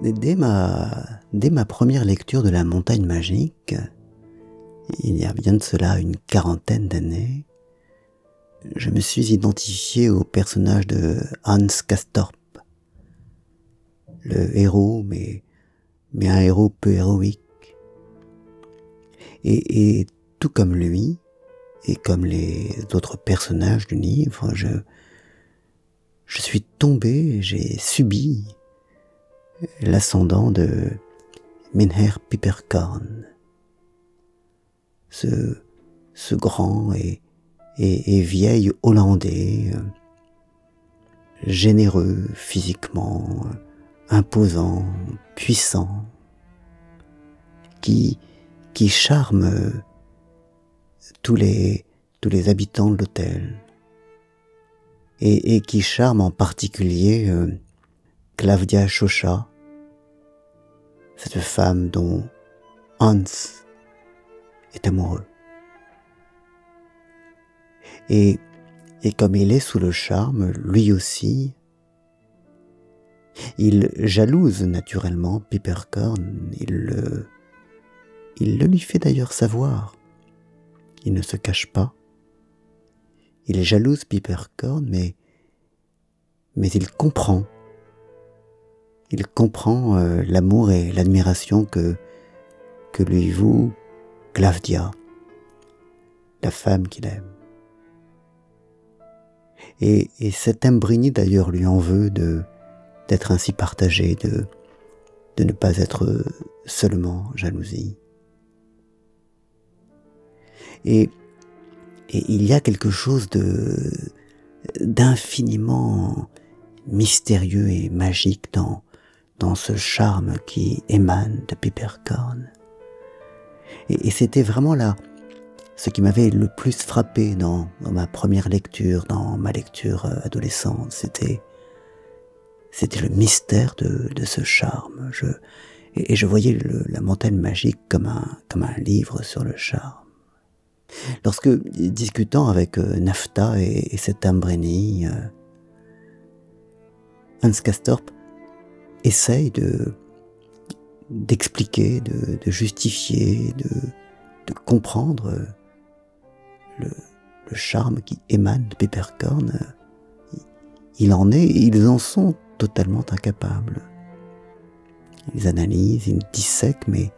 Dès ma, première lecture de La montagne magique, il y a bien de cela une quarantaine d'années, je me suis identifié au personnage de Hans Castorp. Le héros, mais, mais un héros peu héroïque. Et, et tout comme lui, et comme les autres personnages du livre, je, je suis tombé, j'ai subi l'ascendant de Minher Piperkorn. Ce, ce grand et, et, vieil Hollandais, euh, généreux physiquement, imposant, puissant, qui, qui charme tous les, tous les habitants de l'hôtel, et, et, qui charme en particulier euh, Clavdia Chaucha, cette femme dont Hans est amoureux. Et, comme il est sous le charme, lui aussi, il jalouse naturellement Pipercorn, il le, il le lui fait d'ailleurs savoir. Il ne se cache pas. Il jalouse Pipercorn, mais, mais il comprend. Il comprend euh, l'amour et l'admiration que, que lui voue Clavdia, la femme qu'il aime. Et, et cet Imbrini d'ailleurs lui en veut de d'être ainsi partagé, de, de ne pas être seulement jalousie. Et, et il y a quelque chose de d'infiniment mystérieux et magique dans, dans ce charme qui émane de Pipercorn. Et, et c'était vraiment là ce qui m'avait le plus frappé dans, ma première lecture, dans ma lecture euh, adolescente, c'était c'était le mystère de, ce charme. Je, et, je voyais la montagne magique comme un, comme un livre sur le charme. Lorsque, discutant avec euh, Nafta et, et cet Ambreni, euh, Hans Castorp essaye de d'expliquer, de, de, justifier, de, de comprendre le, le, charme qui émane de Peppercorn. Il en est, ils en sont totalement incapables. Ils analysent, ils dissèquent, mais,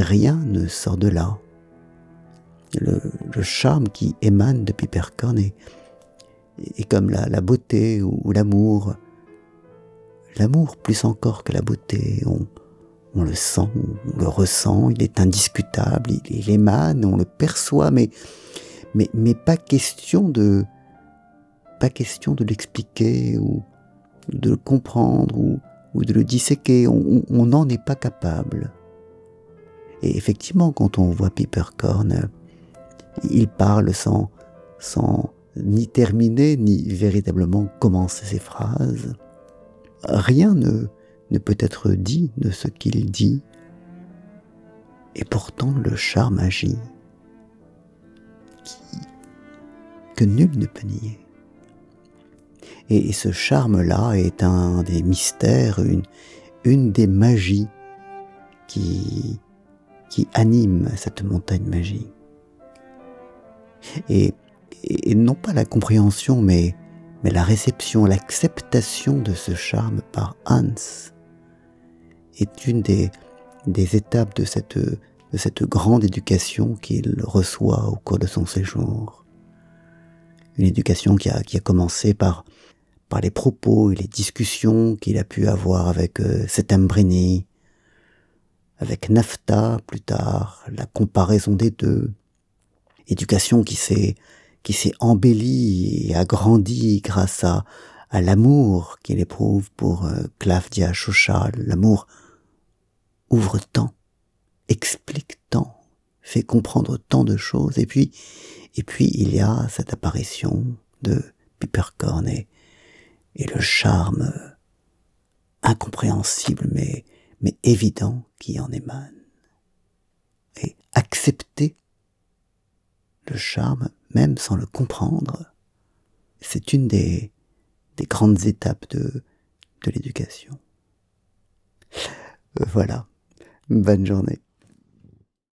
rien ne sort de là le, charme qui émane de Pipercorn est, comme la, beauté ou l'amour. L'amour plus encore que la beauté, on, le sent, on le ressent, il est indiscutable, il, émane, on le perçoit, mais, mais, mais pas question de, pas question de l'expliquer ou de le comprendre ou, ou de le disséquer, on n'en est pas capable. Et effectivement, quand on voit Pipercorn, il parle sans, sans ni terminer, ni véritablement commencer ses phrases. Rien ne, peut être dit de ce qu'il dit, et pourtant le charme agit, que nul ne peut nier. Et, ce charme-là est un des mystères, une, une des magies qui, qui anime cette montagne magique et, non pas la compréhension, mais, mais la réception, l'acceptation de ce charme par Hans est une des, des étapes de cette, de cette grande éducation qu'il reçoit au cours de son séjour. Une éducation qui a, qui a commencé par, par les propos et les discussions qu'il a pu avoir avec euh, cet Ambrini, avec Nafta plus tard, la comparaison des deux, éducation qui s'est qui s'est embellie et agrandie grâce à, à l'amour qu'il éprouve pour euh, Clavdia Choucha. L'amour ouvre tant, explique tant, fait comprendre tant de choses. Et puis, et puis il y a cette apparition de Pipercorn et, et le charme incompréhensible mais, mais évident qui en émane. Et accepter le charme, même sans le comprendre, c'est une des, des, grandes étapes de, de l'éducation. Voilà. Bonne journée.